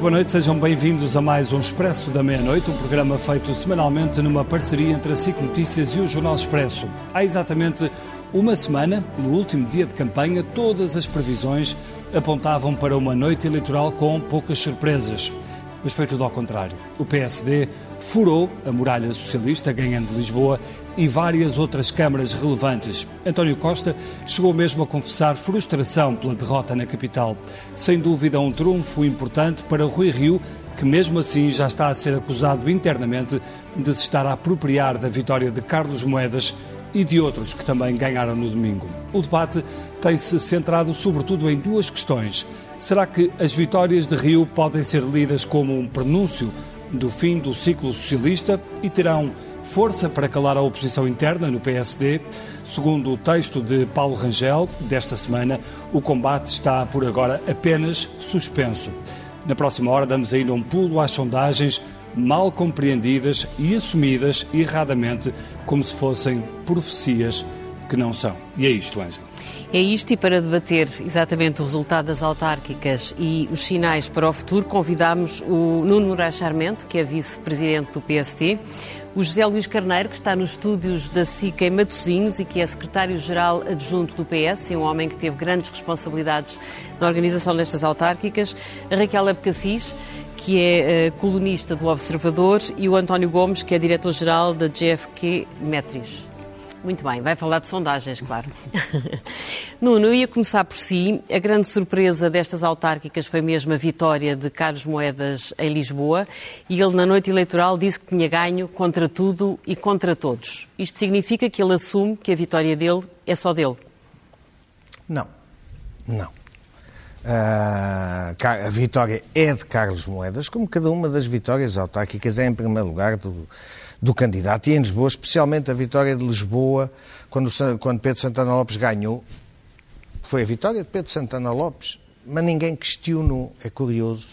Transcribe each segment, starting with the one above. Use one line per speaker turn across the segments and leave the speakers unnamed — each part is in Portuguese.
Muito boa noite, sejam bem-vindos a mais um Expresso da Meia-Noite, um programa feito semanalmente numa parceria entre a SIC Notícias e o Jornal Expresso. Há exatamente uma semana, no último dia de campanha, todas as previsões apontavam para uma noite eleitoral com poucas surpresas. Mas foi tudo ao contrário. O PSD furou a muralha socialista, ganhando Lisboa e várias outras câmaras relevantes. António Costa chegou mesmo a confessar frustração pela derrota na capital. Sem dúvida, um trunfo importante para Rui Rio, que mesmo assim já está a ser acusado internamente de se estar a apropriar da vitória de Carlos Moedas e de outros que também ganharam no domingo. O debate tem-se centrado sobretudo em duas questões. Será que as vitórias de Rio podem ser lidas como um prenúncio do fim do ciclo socialista e terão força para calar a oposição interna no PSD. Segundo o texto de Paulo Rangel, desta semana, o combate está por agora apenas suspenso. Na próxima hora damos ainda um pulo às sondagens mal compreendidas e assumidas erradamente como se fossem profecias que não são. E é isto, Ângela.
É isto, e para debater exatamente o resultado das autárquicas e os sinais para o futuro, convidamos o Nuno Moraes Charmento, que é vice-presidente do PST, o José Luís Carneiro, que está nos estúdios da SICA em Matosinhos e que é secretário-geral adjunto do PS, e um homem que teve grandes responsabilidades na organização destas autárquicas, a Raquel Abcacis, que é uh, colunista do Observador, e o António Gomes, que é diretor-geral da GFQ Metris. Muito bem, vai falar de sondagens, claro. Nuno, eu ia começar por si. A grande surpresa destas autárquicas foi mesmo a vitória de Carlos Moedas em Lisboa e ele, na noite eleitoral, disse que tinha ganho contra tudo e contra todos. Isto significa que ele assume que a vitória dele é só dele?
Não, não. Uh, a vitória é de Carlos Moedas, como cada uma das vitórias autárquicas é, em primeiro lugar, do, do candidato. E em Lisboa, especialmente a vitória de Lisboa, quando, quando Pedro Santana Lopes ganhou, foi a vitória de Pedro Santana Lopes, mas ninguém questionou, é curioso,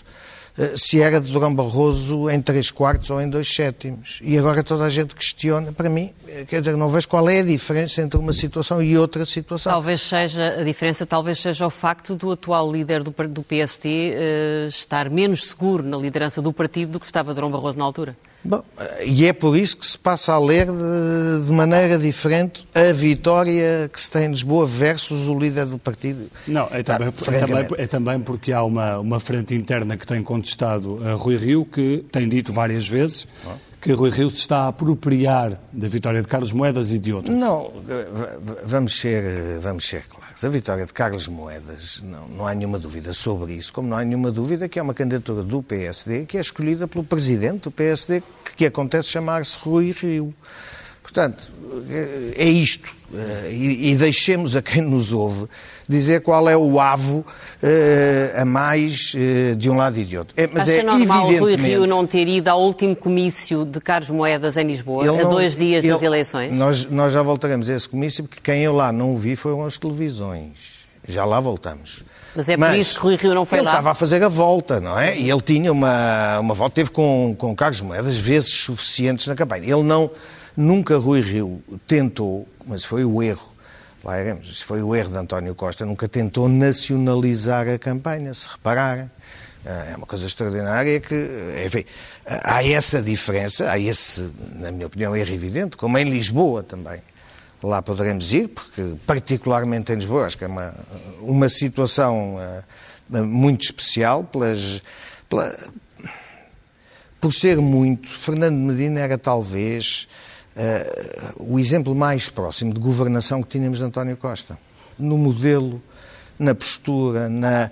eh, se era de Durão Barroso em três quartos ou em dois sétimos. E agora toda a gente questiona. Para mim, eh, quer dizer, não vejo qual é a diferença entre uma situação e outra situação.
Talvez seja, a diferença talvez seja o facto do atual líder do, do PST uh, eh, estar menos seguro na liderança do partido do que estava Durão Barroso na altura.
Bom, e é por isso que se passa a ler de, de, maneira diferente a vitória que se tem em Lisboa versus o líder do partido.
Não, é também, ah, é também, é também porque há uma, uma frente interna que tem contestado a Rui Rio, que tem dito várias vezes que Rui Rio se está a apropriar da vitória de Carlos Moedas e de outros.
Não, vamos ser, vamos ser claros. A vitória de Carlos Moedas, não, não há nenhuma dúvida sobre isso, como não há nenhuma dúvida que é uma candidatura do PSD que é escolhida pelo presidente do PSD, que, que acontece chamar-se Rui Rio. Portanto, é isto. Eh, e, deixemos a quem nos ouve dizer qual é o avo uh, a mais de um lado e de outro.
É, mas Acha é normal. Rui Rio não ter ido ao último comício de Carlos Moedas em Lisboa, a dois dias ele, das eleições?
Nós, nós já voltaremos a esse comício, porque quem eu lá não vi foram as televisões. Já lá voltamos.
Mas é por Mas isso que Rui Rio não foi
ele
lá?
Ele estava a fazer a volta, não é? E ele tinha uma, uma volta, teve com, com Carlos Moedas vezes suficientes na campanha. Ele não, nunca Rui Rio tentou, mas foi o erro, lá iremos, foi o erro de António Costa, nunca tentou nacionalizar a campanha, se repararem. É uma coisa extraordinária que, enfim, há essa diferença, há esse, na minha opinião, erro evidente, como em Lisboa também. Lá poderemos ir, porque particularmente em Lisboa, acho que é uma, uma situação uh, muito especial pelas, pela, por ser muito. Fernando Medina era talvez uh, o exemplo mais próximo de governação que tínhamos de António Costa. No modelo, na postura, na,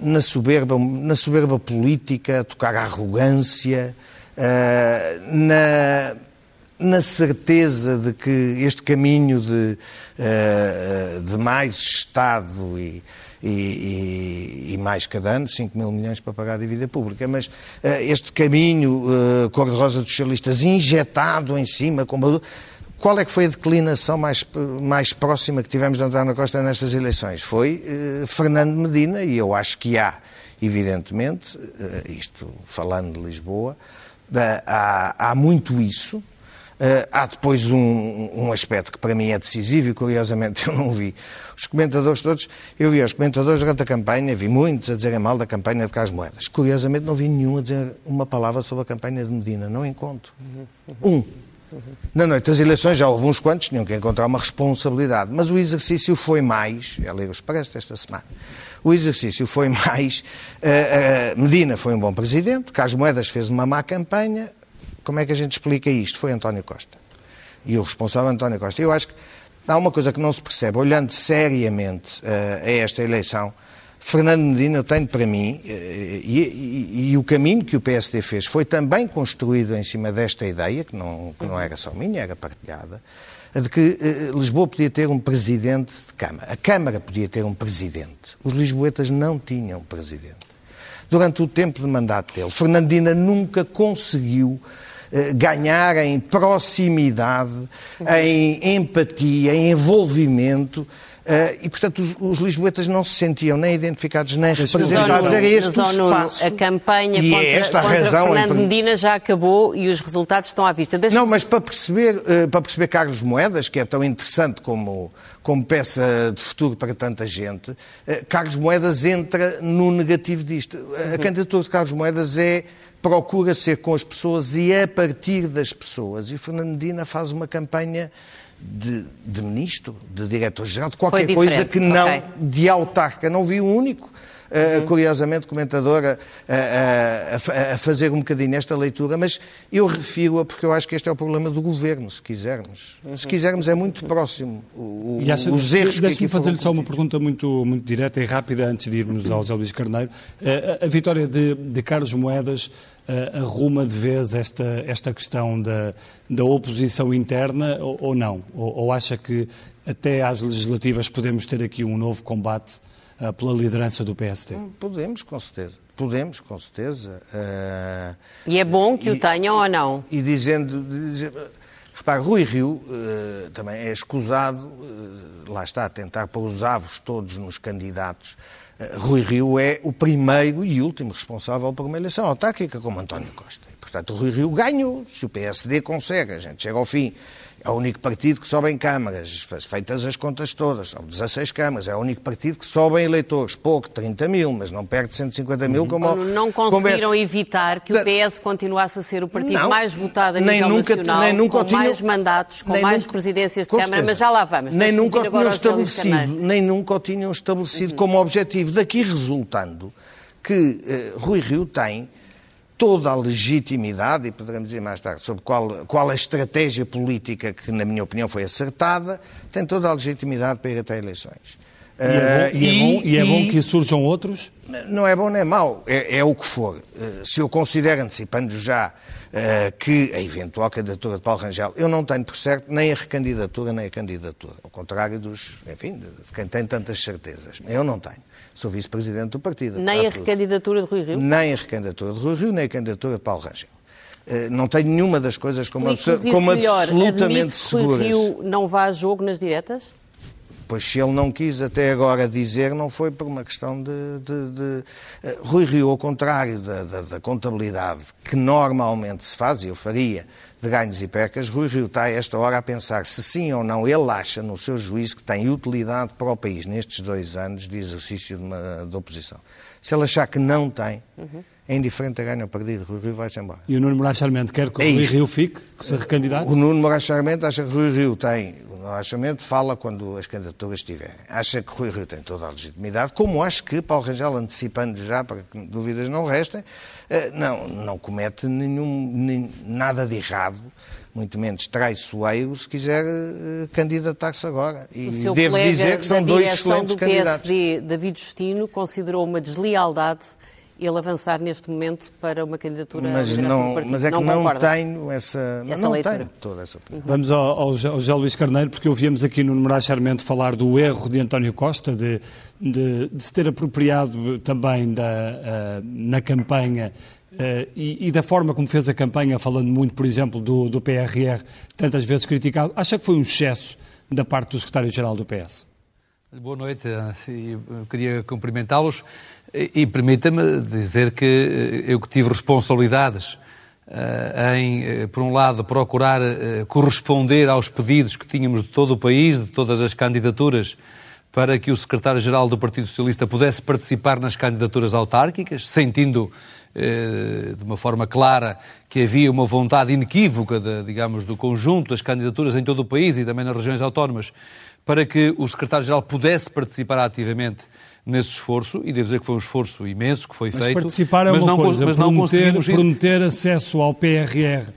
na, soberba, na soberba política, tocar a arrogância, uh, na, na certeza de que este caminho de, uh, de mais Estado e, e, e, e, mais cada ano, 5 mil milhões para pagar a dívida pública. Mas uh, este caminho uh, cor-de-rosa dos socialistas injetado em cima, como... qual é que foi a declinação mais, mais próxima que tivemos de António Costa nestas eleições? Foi uh, Fernando Medina, e eu acho que há, evidentemente, isto falando de Lisboa, há, há muito isso, Uh, há depois um, um, aspecto que para mim é decisivo e curiosamente eu não vi. Os comentadores todos, eu vi os comentadores durante a campanha, vi muitos a dizerem mal da campanha de Carlos Moedas. Curiosamente não vi nenhum a dizer uma palavra sobre a campanha de Medina, não encontro. Um. Na noite das eleições já houve uns quantos, tinham que encontrar uma responsabilidade, mas o exercício foi mais, é ler os Expresso esta semana, o exercício foi mais, uh, uh, Medina foi um bom presidente, Carlos Moedas fez uma má campanha, como é que a gente explica isto? Foi António Costa. E o responsável António Costa. Eu acho que há uma coisa que não se percebe, olhando seriamente uh, a esta eleição, Fernando Medina, eu tenho para mim, uh, e, e, e, o caminho que o PSD fez foi também construído em cima desta ideia, que não, que não era só minha, era partilhada, de que uh, Lisboa podia ter um presidente de Câmara. A Câmara podia ter um presidente. Os lisboetas não tinham presidente. Durante o tempo de mandato dele, Fernandina nunca conseguiu ganhar em proximidade, em empatia, em envolvimento. Uh, e, portanto, os, os, lisboetas não se sentiam nem identificados nem representados. Era este o espaço.
a campanha e contra, é esta contra razão Fernando em... Medina já acabou e os resultados estão à vista.
Não, mas para perceber, uh, para perceber Carlos Moedas, que é tão interessante como, como peça de futuro para tanta gente, uh, Carlos Moedas entra no negativo disto. A uhum. candidatura de Carlos Moedas é procura ser com as pessoas e a partir das pessoas. E o Fernando Medina faz uma campanha de, de ministro, de diretor-geral, de qualquer coisa que não okay. de autarca. Não vi um único. Uh, curiosamente, comentadora, uh, uh, a, fazer um bocadinho esta leitura, mas eu refiro-a porque eu acho que este é o problema do governo, se quisermos. Uhum. Se quisermos, é muito próximo o,
e acha, os erros que aqui fazer-lhe só uma pergunta muito, muito direta e rápida antes de irmos ao José Luís Carneiro. A, a vitória de, de Carlos Moedas arruma de vez esta, esta questão da, da oposição interna ou, ou não? Ou, ou, acha que até às legislativas podemos ter aqui um novo combate pela liderança do PSD? Hum,
podemos, com certeza. Podemos, com certeza. Uh,
e é bom que e, o tenham ou não?
E dizendo... dizendo Repare, Rui Rio uh, também é escusado, uh, lá está, a tentar pôr os avos todos nos candidatos Rui Rio é o primeiro e último responsável por uma eleição autárquica como António Costa. E, portanto, Rui Rio ganhou. Se o PSD consegue, a gente chega ao fim é o único partido que sobe em câmaras, feitas as contas todas, são 16 câmaras. É o único partido que sobe em eleitores, pouco, 30 mil, mas não perde 150 mil como...
Não conseguiram como é... evitar que o PS continuasse a ser o partido não, mais votado a nível nunca, nacional, nem nunca com tinham, mais mandatos, com mais nunca, presidências de Câmara, certeza. mas já lá vamos.
Nem nunca, o tinham estabelecido, nem nunca o tinham estabelecido uhum. como objetivo. Daqui resultando que uh, Rui Rio tem toda a legitimidade, e poderemos dizer mais tarde sobre qual, qual a estratégia política que, na minha opinião, foi acertada, tem toda a legitimidade para ir até eleições.
E é, bom, e, é bom, e é bom que surjam outros?
Não é bom nem é mau, é, é o que for. Eh, se eu considero, antecipando já, uh, que a eventual candidatura de Paulo Rangel, eu não tenho por certo nem a recandidatura nem a candidatura. Ao contrário dos, enfim, de quem tem tantas certezas. Eu não tenho. Sou vice-presidente do partido.
Nem a recandidatura de Rui Rio?
Nem a recandidatura de Rui Rio, nem a candidatura de Paulo Rangel. Uh, não tenho nenhuma das coisas como, como absolutamente seguras.
Rui Rio não vá a jogo nas diretas?
Pois se ele não quis até agora dizer, não foi por uma questão de. de, de... Uh, Rui Rio, ao contrário da, da, da, contabilidade que normalmente se faz, e eu faria, de ganhos e percas, Rui Rio está a esta hora a pensar se sim ou não ele acha, no seu juízo, que tem utilidade para o país nestes dois anos de exercício de, uma, de oposição. Se ele achar que não tem. Uhum é indiferente a ganho ou perdido, Rui Rio vai-se embora.
E o Nuno Moraes Charmente quer que o é Rui Rio fique, que se recandidate?
O Nuno Moraes Charmente acha que Rui Rio tem, o Moraes Charmente fala quando as candidaturas estiverem, acha que Rui Rio tem toda a legitimidade, como acho que Paulo Rangel, antecipando já, para que dúvidas não restem, eh, não, não comete nenhum, nem, nada de errado, muito menos traiçoeiro, se quiser uh, candidatar-se agora.
E devo dizer que são dois excelentes do candidatos. PSD, David Justino, considerou uma deslealdade ele avançar neste momento para uma candidatura
mas não, Mas é que não, não tenho essa, essa não leitura. tenho toda essa
opinião. Vamos ao, ao, José Luís Carneiro, porque ouvíamos aqui no Numerar Charmente falar do erro de António Costa, de, de, de se ter apropriado também da, uh, na campanha Uh, e, e, da forma como fez a campanha, falando muito, por exemplo, do, do PRR, tantas vezes criticado, acha que foi um excesso da parte do secretário-geral do PS?
Boa noite, eh, eu queria cumprimentá-los e permita-me dizer que eh, eu que tive responsabilidades em, por um lado, procurar corresponder aos pedidos que tínhamos de todo o país, de todas as candidaturas, para que o secretário-geral do Partido Socialista pudesse participar nas candidaturas autárquicas, sentindo de uma forma clara que havia uma vontade inequívoca, de, digamos, do conjunto das candidaturas em todo o país e também nas regiões autónomas, para que o secretário-geral pudesse participar ativamente nesse esforço, e devo dizer que foi um esforço imenso que foi
mas
feito.
Participar é
mas
uma
não,
coisa,
mas
prometer,
não conseguimos...
prometer acesso ao PRR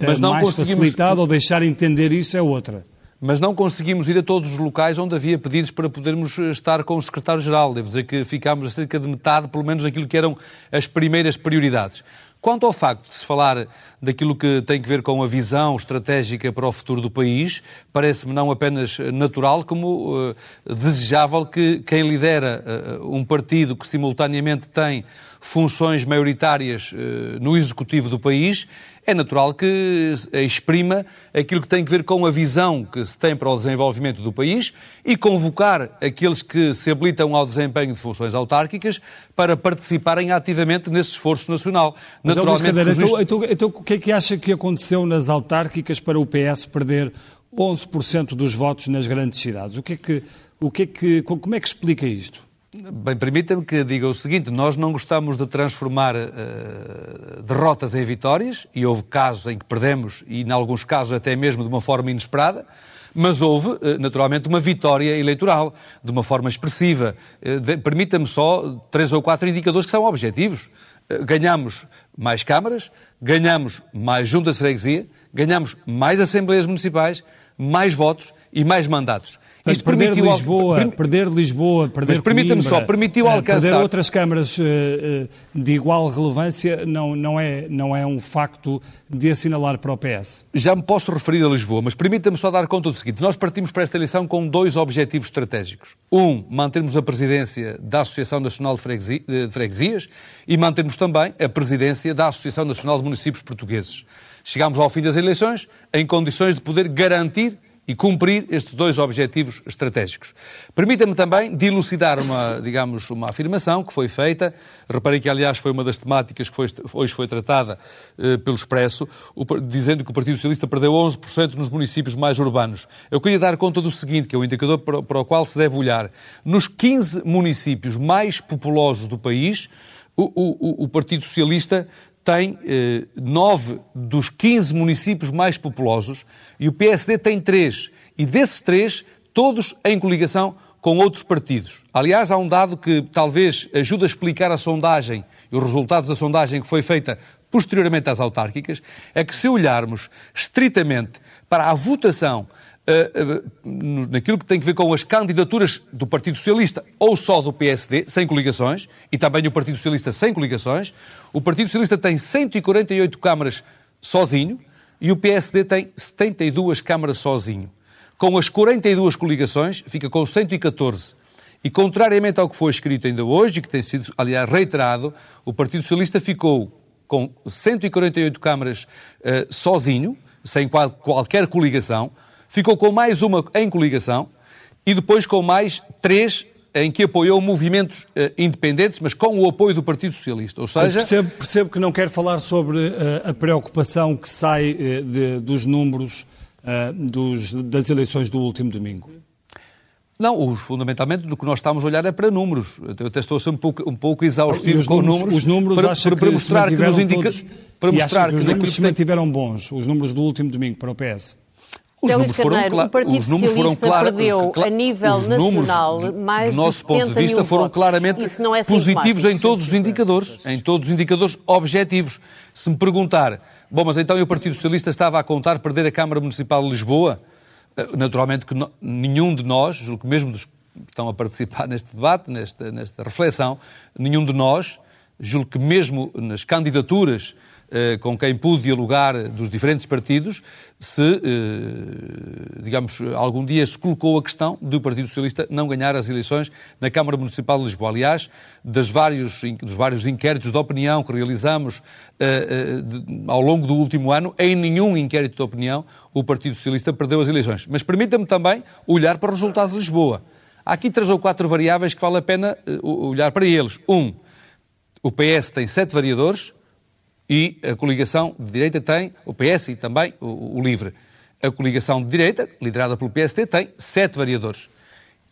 mas não mais conseguimos... facilitado ou deixar entender isso é outra
mas não conseguimos ir a todos os locais onde havia pedidos para podermos eh, estar com o secretário-geral. Devo dizer que ficámos a cerca de metade, pelo menos, daquilo que eram as primeiras prioridades. Quanto ao facto de se falar daquilo que tem que ver com a visão estratégica para o futuro do país, parece-me não apenas natural, como uh, desejável que quem lidera uh, um partido que simultaneamente tem funções maioritárias uh, no executivo do país é natural que exprima aquilo que tem que ver com a visão que se tem para o desenvolvimento do país e convocar aqueles que se habilitam ao desempenho de funções autárquicas para participarem ativamente nesse esforço nacional.
Mas, Naturalmente, Cadeira, então, então, então, o que é que acha que aconteceu nas autárquicas para o PS perder 11% dos votos nas grandes cidades? O que é que, o que, é que, como é que explica isto?
Bem, permita-me que diga o seguinte: nós não gostamos de transformar uh, derrotas em vitórias, e houve casos em que perdemos, e em alguns casos até mesmo de uma forma inesperada, mas houve, uh, naturalmente, uma vitória eleitoral, de uma forma expressiva. Uh, Permita-me só três ou quatro indicadores que são objetivos. Ganhamos mais câmaras, ganhamos mais juntas de freguesia, ganhamos mais assembleias municipais, mais votos e mais mandatos.
Mas Isto perder permitiu Lisboa, al... perder Lisboa, perder Mas
permita-me só, permitiu
uh,
alcançar...
Perder outras câmaras uh, uh, de igual relevância não, não, é, não é um facto de assinalar para o PS.
Já me posso referir a Lisboa, mas permita-me só dar conta do seguinte. Nós partimos para esta eleição com dois objetivos estratégicos. Um, mantermos a presidência da Associação Nacional de, Freguesi... de Freguesias e mantermos também a presidência da Associação Nacional de Municípios Portugueses. Chegámos ao fim das eleições em condições de poder garantir e cumprir estes dois objetivos estratégicos. Permita-me também dilucidar uma, digamos, uma afirmação que foi feita. Reparei que, aliás, foi uma das temáticas que foi, hoje foi tratada eh, pelo Expresso, o, dizendo que o Partido Socialista perdeu 11% nos municípios mais urbanos. Eu queria dar conta do seguinte, que é o indicador para, para o qual se deve olhar. Nos 15 municípios mais populosos do país, o, o, o Partido Socialista tem eh, nove dos 15 municípios mais populosos e o PSD tem três. E desses três, todos em coligação com outros partidos. Aliás, há um dado que talvez ajude a explicar a sondagem e os resultados da sondagem que foi feita posteriormente às autárquicas, é que se olharmos estritamente para a votação naquilo que tem a ver com as candidaturas do Partido Socialista ou só do PSD, sem coligações, e também o Partido Socialista sem coligações, o Partido Socialista tem 148 câmaras sozinho e o PSD tem 72 câmaras sozinho. Com as 42 coligações, fica com 114. E, contrariamente ao que foi escrito ainda hoje, e que tem sido, aliás, reiterado, o Partido Socialista ficou com 148 câmaras uh, sozinho, sem qual, qualquer coligação, ficou com mais uma em coligação e depois com mais três em que apoiou movimentos uh, independentes, mas com o apoio do Partido Socialista. Ou seja...
Percebo, percebo, que não quer falar sobre uh, a preocupação que sai uh, de, dos números dos, das eleições do último domingo.
Não, fundamentalmente do que nós estamos a olhar é para números. Eu até estou a ser um pouco, um pouco exaustivo com
números,
números.
Os números
para,
para,
para mostrar que nos indica...
Todos, para mostrar que, que os números se mantiveram bons, os números do último domingo para o PS.
José Luís Carneiro, o Partido Socialista perdeu a nível nacional mais
do nosso
de
ponto de vista foram
votos.
claramente é positivos em todos os indicadores, em todos os indicadores objetivos. Se me perguntar, bom, mas então o Partido Socialista estava a contar perder a Câmara Municipal de Lisboa? Eh, naturalmente que não, nenhum de nós, mesmo dos que estão a participar neste debate, nesta, nesta reflexão, nenhum de nós, julgo que mesmo nas candidaturas com quem pude dialogar dos diferentes partidos, se, eh, digamos, algum dia se colocou a questão do Partido Socialista não ganhar as eleições na Câmara Municipal de Lisboa. Aliás, das vários, dos vários inquéritos de opinião que realizamos eh, ao longo do último ano, em nenhum inquérito de opinião o Partido Socialista perdeu as eleições. Mas permita-me também olhar para os resultados de Lisboa. Há aqui três ou quatro variáveis que vale a pena olhar para eles. Um, o PS tem sete variadores, E a coligação de direita tem, o PS e também o, o LIVRE. A coligação de direita, liderada pelo PST, tem sete variadores.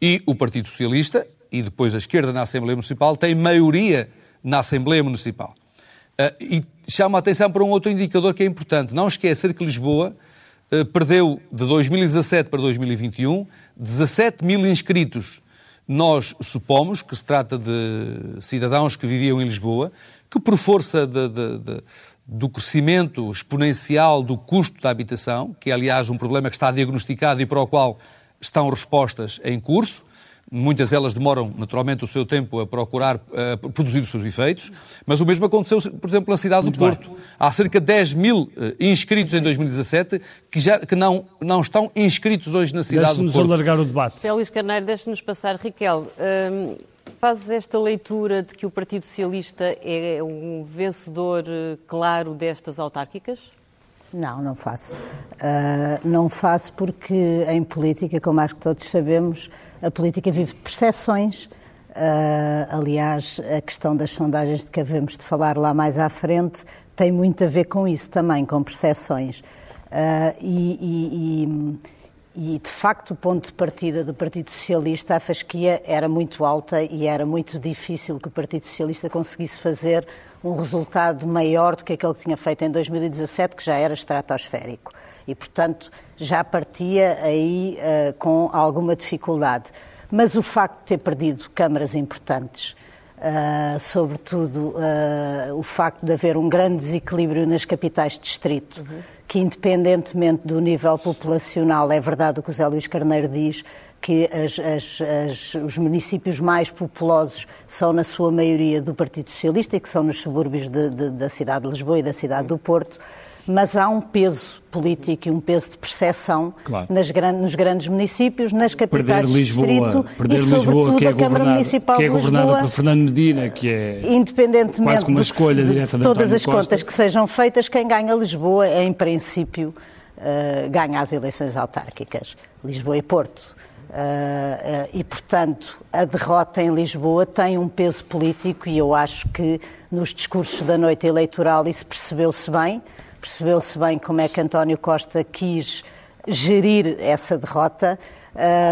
E o Partido Socialista, e depois a esquerda na Assembleia Municipal, tem maioria na Assembleia Municipal. Uh, e chama a atenção para um outro indicador que é importante. Não esquecer que Lisboa uh, perdeu de 2017 para 2021 17 mil inscritos. Nós supomos que se trata de cidadãos que viviam em Lisboa, que por força de, de, de, do crescimento exponencial do custo da habitação, que é aliás um problema que está diagnosticado e para o qual estão respostas em curso, Muitas delas demoram, naturalmente, o seu tempo a procurar uh, produzir os seus efeitos, mas o mesmo aconteceu, por exemplo, na cidade Muito do Porto. Bem. Há cerca de 10 mil uh, inscritos em 2017 que, já, que não, não estão inscritos hoje na cidade do Porto.
Deixe-nos alargar o debate.
Zé Luís Carneiro, deixe-nos passar. Raquel, hum, fazes esta leitura de que o Partido Socialista é um vencedor uh, claro destas autárquicas?
Não, não faço. Uh, não faço porque em política, como acho que todos sabemos, a política vive de percepções. Uh, aliás, a questão das sondagens de que havemos de falar lá mais à frente tem muito a ver com isso também, com percepções. Uh, e, e, e, de facto, o ponto de partida do Partido Socialista, a fasquia era muito alta e era muito difícil que o Partido Socialista conseguisse fazer um resultado maior do que aquele que tinha feito em 2017, que já era estratosférico. E, portanto, já partia aí uh, com alguma dificuldade. Mas o facto de ter perdido câmaras importantes, uh, sobretudo uh, o facto de haver um grande desequilíbrio nas capitais de distrito, uhum. Que independentemente do nível populacional, é verdade o que o Zé Luís Carneiro diz, que as, as, as, os municípios mais populosos são, na sua maioria, do Partido Socialista e que são nos subúrbios de, de, da cidade de Lisboa e da cidade do Porto, mas há um peso político e um peso de percepção claro. nas, nos grandes municípios, nas capitais
perder Lisboa,
de distrito
perder
e,
Lisboa, que é
a Câmara Municipal
que é
governada
Lisboa, por Fernando Medina, que é
independentemente
quase uma escolha
de,
direta
de todas as Costa. contas que sejam feitas, quem ganha Lisboa é, em princípio, uh, ganha as eleições autárquicas. Lisboa e Porto. Uh, uh, e, portanto, a derrota em Lisboa tem um peso político e eu acho que nos discursos da noite eleitoral isso percebeu-se bem. Percebeu-se bem como é que António Costa quis gerir essa derrota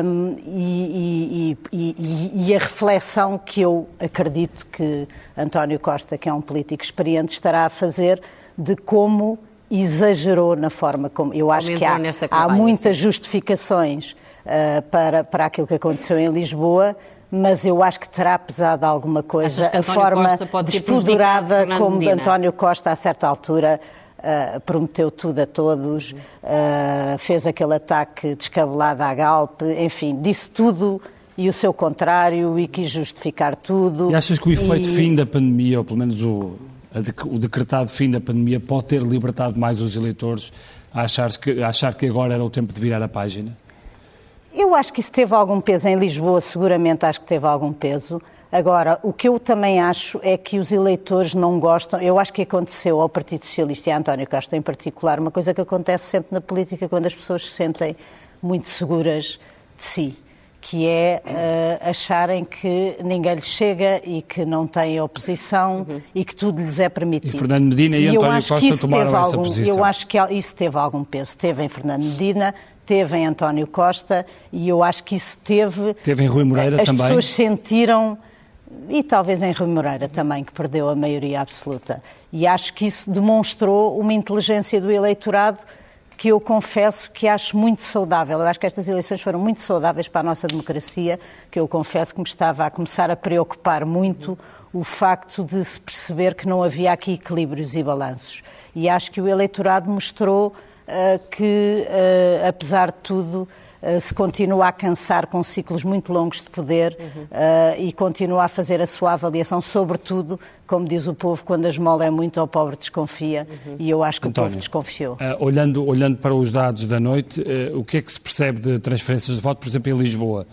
um, e, e, e, e, a reflexão que eu acredito que António Costa, que é um político experiente, estará a fazer de como exagerou na forma como. Eu acho que há, há muitas justificações uh, para, para aquilo que aconteceu em Lisboa, mas eu acho que terá pesado alguma coisa a forma despudorada como António Costa, a certa altura, Uh, prometeu tudo a todos, uh, fez aquele ataque descabelado à Galp, enfim, disse tudo e o seu contrário e quis justificar tudo.
E achas que o efeito e... fim da pandemia, ou pelo menos o, o decretado fim da pandemia, pode ter libertado mais os eleitores a achar que, a achar que agora era o tempo de virar a página?
Eu acho que isso teve algum peso em Lisboa, seguramente acho que teve algum peso. Agora, o que eu também acho é que os eleitores não gostam. Eu acho que aconteceu ao Partido Socialista e a António Costa em particular, uma coisa que acontece sempre na política quando as pessoas se sentem muito seguras de si, que é uh, acharem que ninguém lhes chega e que não têm oposição uhum. e que tudo lhes é permitido.
E Fernando Medina e, e António Costa tomaram essa
algum,
posição.
Eu acho que isso teve algum peso. Teve em Fernando Medina, teve em António Costa e eu acho que isso teve.
Teve em Rui Moreira
as
também.
As pessoas sentiram. E talvez em Rui Moreira também, que perdeu a maioria absoluta. E acho que isso demonstrou uma inteligência do eleitorado que eu confesso que acho muito saudável. Eu acho que estas eleições foram muito saudáveis para a nossa democracia, que eu confesso que me estava a começar a preocupar muito o facto de se perceber que não havia aqui equilíbrios e balanços. E acho que o eleitorado mostrou uh, que, uh, apesar de tudo, se continua a cansar com ciclos muito longos de poder uhum. e continua a fazer a sua avaliação, sobretudo, como diz o povo, quando a esmola é muito, ao pobre desconfia, uhum. e eu acho que António, o povo desconfiou.
olhando, olhando para os dados da noite, o que é que se percebe de transferências de voto, por exemplo, em Lisboa?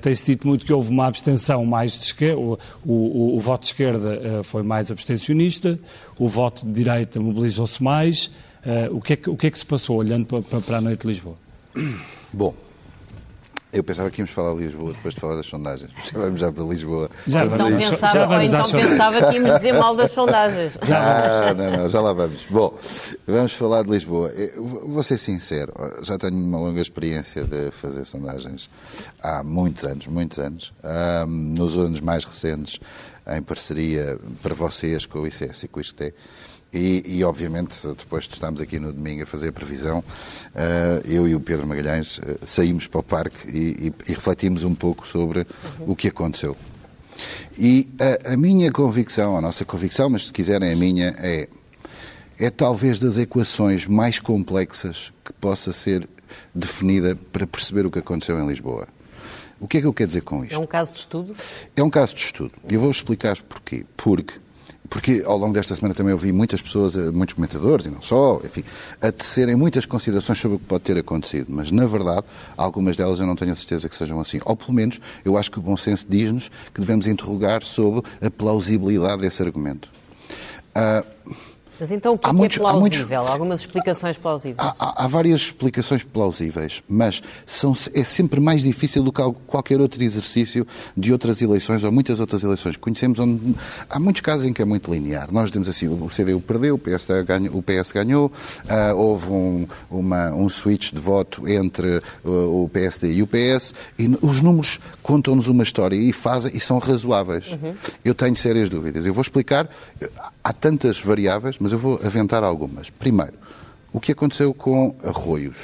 Tem-se dito muito que houve uma abstenção mais de esquerda, o, o, o voto de esquerda foi mais abstencionista, o voto de direita mobilizou-se mais, Uh, o, que é que, o que é que se passou olhando para, para a noite de Lisboa?
Bom, Eu pensava que íamos falar de Lisboa depois de falar das sondagens. Já vamos já para Lisboa.
Já
Então
vamos,
pensava,
já
ou
vamos
então pensava que íamos dizer mal das sondagens.
Ah, não, não, já lá vamos. Bom, vamos falar de Lisboa. Eu vou ser sincero, já tenho uma longa experiência de fazer sondagens há muitos anos, muitos anos. Ahm, nos anos mais recentes, em parceria para vocês com o ICS e com o ISCTE. E, e, obviamente, depois de estarmos aqui no domingo a fazer a previsão, eh, eu e o Pedro Magalhães eh, saímos para o parque e, e- e refletimos um pouco sobre o que aconteceu. E a, a minha convicção, a nossa convicção, mas se quiserem a minha, é, é talvez das equações mais complexas que possa ser definida para perceber o que aconteceu em Lisboa. O que é que eu quero dizer com isto?
É um caso de estudo?
É um caso de estudo. E eu vou explicar porquê. Porque, porque ao longo desta semana também ouvi muitas pessoas, eh, muitos comentadores, e não só, enfim, a tecerem muitas considerações sobre o que pode ter acontecido. Mas, na verdade, algumas delas eu não tenho a certeza que sejam assim. Ou, pelo menos, eu acho que o bom senso diz-nos que devemos interrogar sobre a plausibilidade desse argumento. Ah,
Mas então o que
Há
é,
muitos-
que é
há muitos-
plausível? Algumas explicações plausíveis?
Há, há- há várias explicações plausíveis, mas são, é sempre mais difícil do que al- qualquer outro exercício de outras eleições ou muitas outras eleições que conhecemos, onde há muitos casos em que é muito linear. Nós dizemos assim, o CDU perdeu, o PS ganhou, o PS ganhou ah, houve um, uma- um switch de voto entre uh, o PSD e o PS, e os números contam-nos uma história e fazem e são razoáveis. Eu tenho sérias dúvidas. Eu vou explicar, há tantas variáveis, mas eu vou aventar algumas. Primeiro, o que aconteceu com Arroios?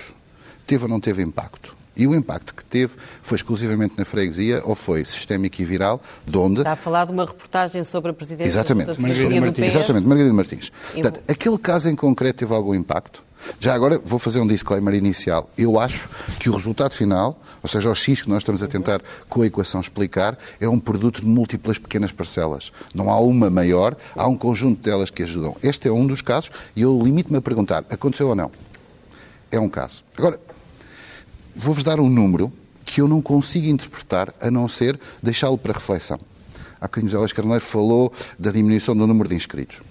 Teve ou não teve impacto? E o impacto que teve foi exclusivamente na freguesia ou foi sistémico e viral, de onde...
Está a falar de uma reportagem sobre a presidência
Exatamente.
da do PS.
Exatamente, Margarida Martins.
E-
Portanto, aquele caso em concreto teve algum impacto? Já agora vou fazer um disclaimer inicial. Eu acho que o resultado final, ou seja, o X que nós estamos a tentar com a equação explicar, é um produto de múltiplas pequenas parcelas. Não há uma maior, há um conjunto delas que ajudam. Este é um dos casos e eu limito-me a perguntar, aconteceu ou não? É um caso. Agora, vou-vos dar um número que eu não consigo interpretar a não ser deixá-lo para reflexão. Há bocadinho José Carneiro falou da diminuição do número de inscritos.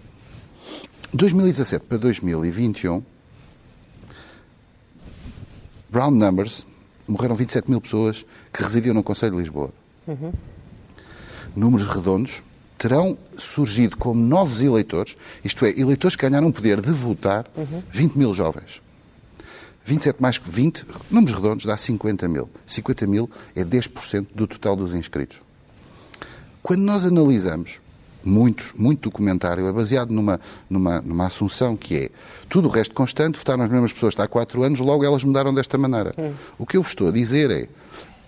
2017 para 2021, round numbers, morreram 27 mil pessoas que residiam no Conselho de Lisboa. Números redondos terão surgido como novos eleitores, isto é, eleitores que ganharam o poder de votar, 20 mil jovens. 27 mais que 20, números redondos, dá 50 mil. 50 mil é 10% do total dos inscritos. Quando nós analisamos muitos, muito documentário, é baseado numa, numa, numa assunção que é tudo o resto constante, votaram as mesmas pessoas há quatro anos, logo elas mudaram desta maneira. O que eu vos estou a dizer é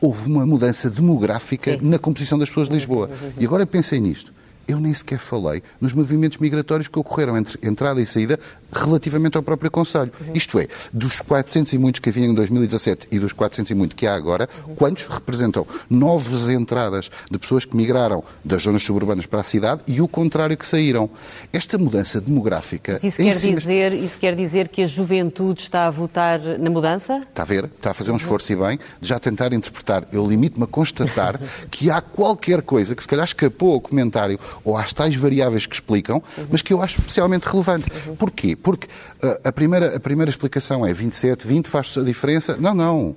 houve uma mudança demográfica
Sim.
na composição das pessoas de Lisboa. E agora pensem nisto. Eu nem sequer falei nos movimentos migratórios que ocorreram entre entrada e saída relativamente ao próprio Conselho. Isto é, dos 400 e muitos que havia em 2017 e dos 400 e muito que há agora, quantos representam novas entradas de pessoas que migraram das zonas suburbanas para a cidade e o contrário que saíram? Esta mudança demográfica...
Mas isso quer,
si mesmo-
dizer, isso quer dizer que a juventude está a votar na mudança?
Está a ver? Está a fazer um esforço e bem de já tentar interpretar. Eu limito-me a constatar que há qualquer coisa que se calhar escapou ao comentário ou às tais variáveis que explicam, mas que eu acho especialmente relevante. Porquê? Porque ah, a, primeira, a primeira explicação é 27, 20 faz a diferença? Não, não.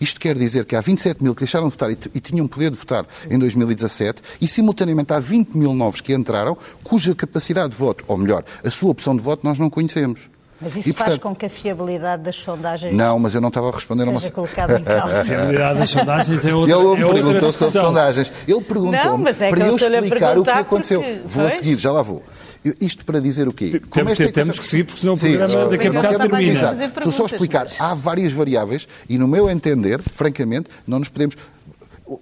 Isto quer dizer que há 27 mil que deixaram de votar e, e tinham poder de votar em 2017 e, simultaneamente, há 20 mil novos que entraram cuja capacidade de voto, ou melhor, a sua opção de voto, nós não conhecemos.
Mas isso
E,
faz
portanto,
com que a fiabilidade das sondagens
Não, mas eu não estava a responder a uma...
seja colocada em causa.
A fiabilidade das sondagens é outra,
Ele
é
não me
outra
perguntou sobre sondagens. Ele perguntou-me
mas é
para
eu
explicar o que aconteceu.
porque-
Vou a seguir, já lá vou. Eu- Isto para dizer o quê?
Tem- tem- temos que seguir, porque senão o programa
sim,
daqui a bocado termina.
Estou só a explicar.
mas-
Há várias variáveis e, no meu entender, francamente, não nos podemos.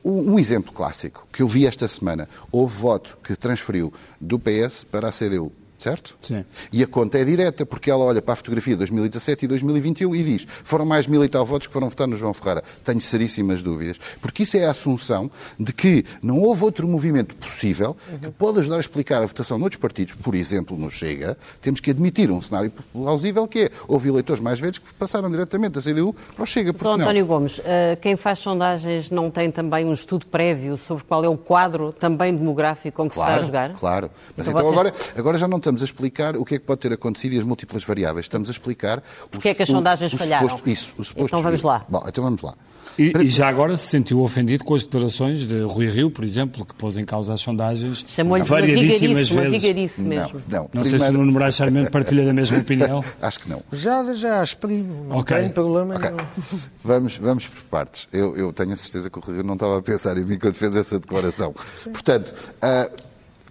Um um exemplo clássico que eu vi esta semana. Houve voto que transferiu do PS para a CDU. Certo?
Sim.
E a conta é direta, porque ela olha para a fotografia de 2017 e 2021 e diz foram mais mil e tal votos que foram votar no João Ferreira. Tenho seríssimas dúvidas. Porque isso é a assunção de que não houve outro movimento possível que pode ajudar a explicar a votação noutros partidos. Por exemplo, no Chega, temos que admitir um cenário plausível que é houve eleitores mais velhos que passaram diretamente da CDU para o Chega.
Só
Porque não?
António Gomes, eh, quem faz sondagens não tem também um estudo prévio sobre qual é o quadro também demográfico com que se está a jogar?
Claro, mas
Então
então,
vocês-
agora, agora já não estamos a explicar o que é que pode ter acontecido e as múltiplas variáveis. Estamos a explicar...
Porque é que as sondagens falharam?
Suposto, isso, o suposto
Então vamos lá.
Bom, então vamos lá.
E, e já agora se sentiu ofendido com as declarações de Rui Rio, por exemplo, que pôs em causa as sondagens
uma
variadíssimas
uma
vezes.
Não,
mesmo.
não.
Não sei se o Nuno Moraes Charmente partilha da mesma opinião.
Acho que não.
Já, já exprimo, não
Ok.
tenho problema
Ok.
nenhum.
Vamos, vamos por partes. Eu, eu tenho a certeza que o Rodrigo não estava a pensar em mim quando fez essa declaração. Portanto, ah,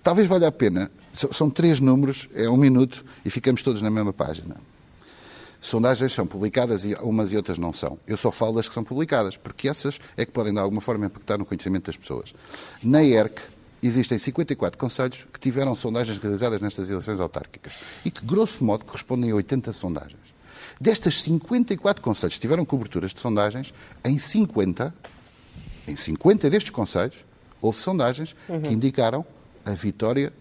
talvez valha a pena. São três números, é um minuto e ficamos todos na mesma página. Sondagens são publicadas e umas e outras não são. Eu só falo das que são publicadas, porque essas é que podem de alguma forma impactar no conhecimento das pessoas. Na ERC existem 54 conselhos que tiveram sondagens realizadas nestas eleições autárquicas e que, grosso modo, correspondem a 80 sondagens. Destas 54 conselhos que tiveram coberturas de sondagens, em 50, em 50 destes conselhos, houve sondagens que indicaram a vitória,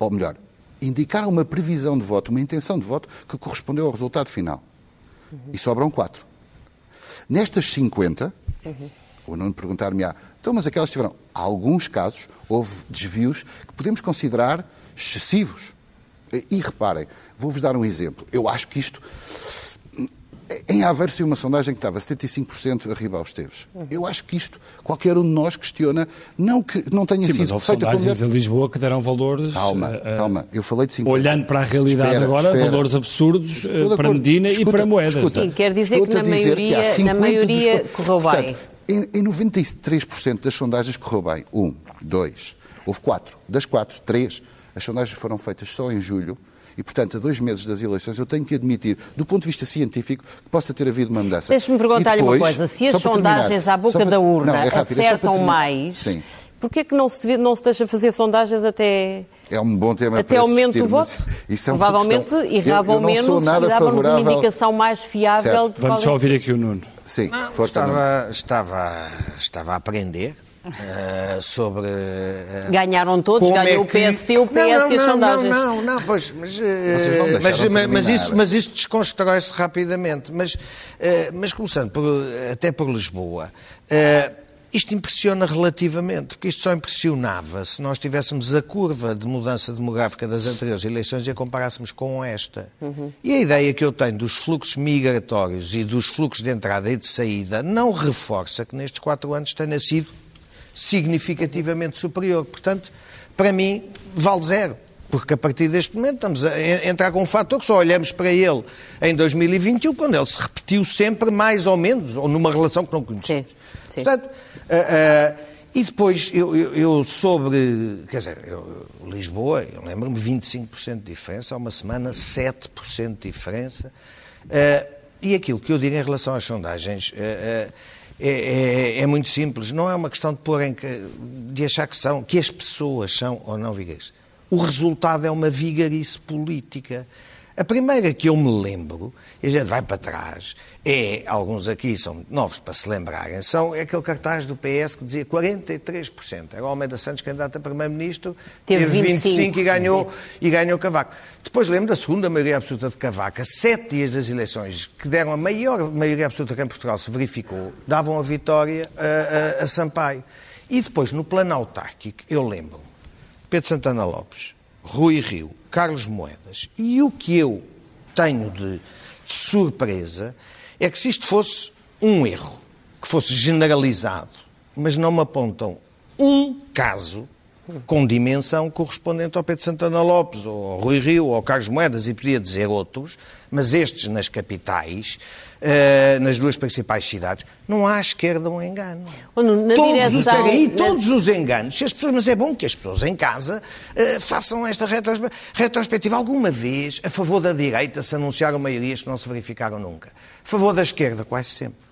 ou melhor, indicaram uma previsão de voto, uma intenção de voto que correspondeu ao resultado final. E sobram quatro. Nestas 50, o Nuno perguntar-me, ah, então, mas aquelas tiveram. Há alguns casos, houve desvios que podemos considerar excessivos. E, e reparem, vou-vos dar um exemplo. Eu acho que isto. Em Aveiro saiu uma sondagem que estava 75% arriba aos Teves. Eu acho que isto, qualquer um de nós questiona, não que não tenha
Sim, mas
sido
houve
feita com
sondagens em Lisboa que deram valores.
Calma,
eh,
calma. Eu falei de 50.
Olhando para a realidade
Espera,
agora,
espera.
valores absurdos
Estou
eh, para. Medina e
Escuta,
para moedas.
escuta.
Sim, quer dizer que
a
na
dizer que
maioria- na
50
maioria correu bem.
Em, em 93% das sondagens correu bem. Um, dois. Houve quatro. Das quatro, três. As sondagens foram feitas só em julho. E, portanto, a dois meses das eleições, eu tenho que admitir, do ponto de vista científico, que possa ter havido uma mudança.
Deixe-me perguntar-lhe uma
depois,
coisa. Se as
terminar,
sondagens à boca
para-
da urna
Não, é rápido, é
acertam
terminar.
mais,
Sim.
porquê é que não se, não se deixa fazer sondagens até...
É um bom tema
Até
para
ao momento
discutir,
do voto,
isso é
provavelmente,
não sou
menos e davam-nos uma indicação mais fiável
Certo.
de
Vamos
qual
só
é-
ouvir aqui o Nuno.
Sim,
Não, estava, estava, estava a aprender eh, sobre. eh,
Ganharam todos, ganhou
é
o PSD, o PS
não,
e as
não,
sondagens.
Não, não, não, pois, mas,
deixaram
mas, mas, isso, mas isso desconstrói-se rapidamente. Mas, mas começando por, até por Lisboa, isto impressiona relativamente, porque isto só impressionava se nós tivéssemos a curva de mudança demográfica das anteriores eleições e a comparássemos com esta. E a ideia que eu tenho dos fluxos migratórios e dos fluxos de entrada e de saída não reforça que nestes quatro anos tenha sido significativamente superior. Portanto, para mim, vale zero. Porque a partir deste momento estamos a en- entrar com um fator que só olhamos para ele em 2021, quando ele se repetiu sempre mais ou menos, ou numa relação que não conhecemos.
Sim, sim.
Portanto, ah, ah, e depois eu, eu- eu sobre, quer dizer, eu- Lisboa, eu lembro-me 25% de diferença, há uma semana 7% de diferença. Ah, e aquilo que eu digo em relação às sondagens é, é- é muito simples, não é uma questão de pôr em de achar que são, que as pessoas são ou não vigaristas. O resultado é uma vigarice política. A primeira que eu me lembro, e a gente vai para trás, é, alguns aqui são novos para se lembrarem, são é aquele cartaz do PS que dizia 43%. Era o Almeida Santos, candidato a Primeiro-Ministro,
Teve
teve
25,
25 e ganhou, e ganhou Cavaco. Depois lembro da segunda maioria absoluta de Cavaco, a sete dias das eleições, que deram a maior maioria absoluta que em Portugal se verificou, davam a vitória a, a- a Sampaio. E depois, no plano autárquico, eu lembro Pedro Santana Lopes, Rui Rio, Carlos Moedas. E o que eu tenho de, de surpresa é que se isto fosse um erro, que fosse generalizado, mas não me apontam um caso com dimensão correspondente ao Pedro Santana Lopes, ou ao Rui Rio, ou ao Carlos Moedas, e podia dizer outros, mas estes nas capitais, eh, nas duas principais cidades, não há à esquerda um engano.
Na
todos, os,
direção-
espera aí,
na-
todos os enganos, se as pessoas, mas é bom que as pessoas em casa eh, façam esta retrospe- retrospectiva. Alguma vez, a favor da direita, se anunciaram maiorias que não se verificaram nunca. A favor da esquerda, quase sempre.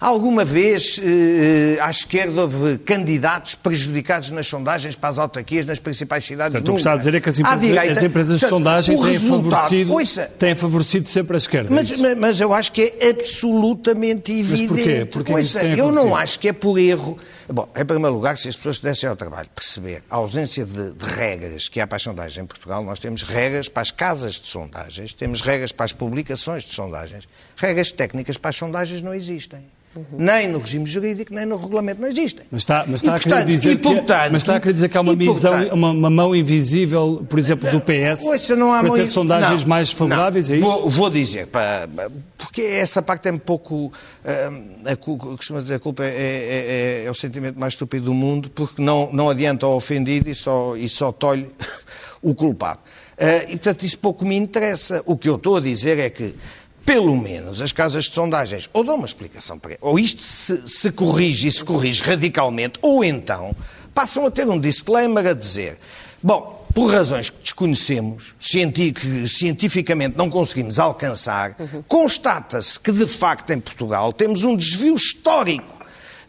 Alguma vez eh, à esquerda houve candidatos prejudicados nas sondagens para as autarquias nas principais cidades
Portanto, o que está a dizer é que as empresas,
direita,
as empresas de
portanto,
sondagem
o
têm favorecido,
Ouça,
têm favorecido sempre a esquerda. é
mas, mas- mas eu acho que é absolutamente evidente.
porquê? Porquê que isso
Ouça, eu não acho que é por erro. Bom, em primeiro lugar, se as pessoas dessem ao trabalho perceber a ausência de, de regras que há para a sondagem em Portugal, nós temos regras para as casas de sondagens, temos regras para as publicações de sondagens. Regras técnicas para as sondagens não existem. Nem no regime jurídico, nem no regulamento não existem.
Mas está, mas está,
E,
a, querer
portanto,
dizer
e,
que, é-
portanto,
mas está a querer dizer que há uma,
portanto,
uma, uma mão invisível, por exemplo, do PS
Ouça, não há
para ter sondagens
não,
mais favoráveis,
não.
é isso?
Vou, vou dizer, pá, porque essa parte é um pouco. ah, a, costuma dizer a culpa é, é- é- é o sentimento mais estúpido do mundo, porque não, não adianta ao ofendido e só, e só tolhe o culpado. Ah, e portanto isso pouco me interessa. O que eu estou a dizer é que. Pelo menos as casas de sondagens ou dão uma explicação para ou isto se, se corrige e se corrige radicalmente, ou então passam a ter um disclaimer a dizer: bom, por razões que desconhecemos, que cientificamente não conseguimos alcançar, constata-se que, de facto, em Portugal temos um desvio histórico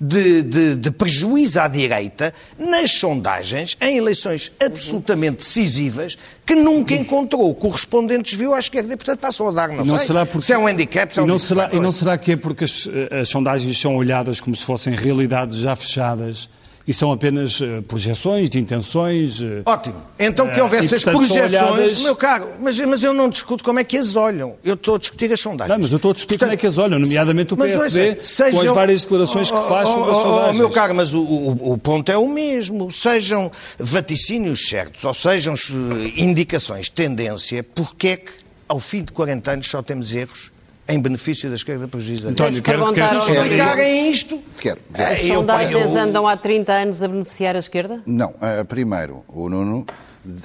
de, de- de prejuízo à direita nas sondagens, em eleições absolutamente decisivas, que nunca encontrou. O correspondente desvio à esquerda. E, portanto, passam a dar, não,
E não
sei,
será porque-
se é um handicap, se é
E
um
não, será, e não será que é porque as, as sondagens são olhadas como se fossem realidades já fechadas e são apenas eh, projeções de intenções? eh,
Ótimo. Então que
Eh,
houvesse as
portanto,
projeções,
olhadas-
meu caro, mas, mas eu não discuto como é que as olham. Eu estou a discutir as sondagens.
Não, mas eu estou a discutir como é que as olham, nomeadamente o
Mas,
PSD,
ouça,
com as várias declarações que faz sobre as
Oh, oh, oh,
sondagens.
meu caro, mas o, o- o ponto é o mesmo. Sejam vaticínios certos ou sejam indicações tendência, porque é que ao fim de 40 anos só temos erros em benefício da esquerda prejuízo
António, quero, isso.
Explicarem isto.
Quero.
É,
As
eu-
sondagens
eu-
andam há 30 anos a beneficiar a esquerda?
Não, eh, primeiro, o Nuno,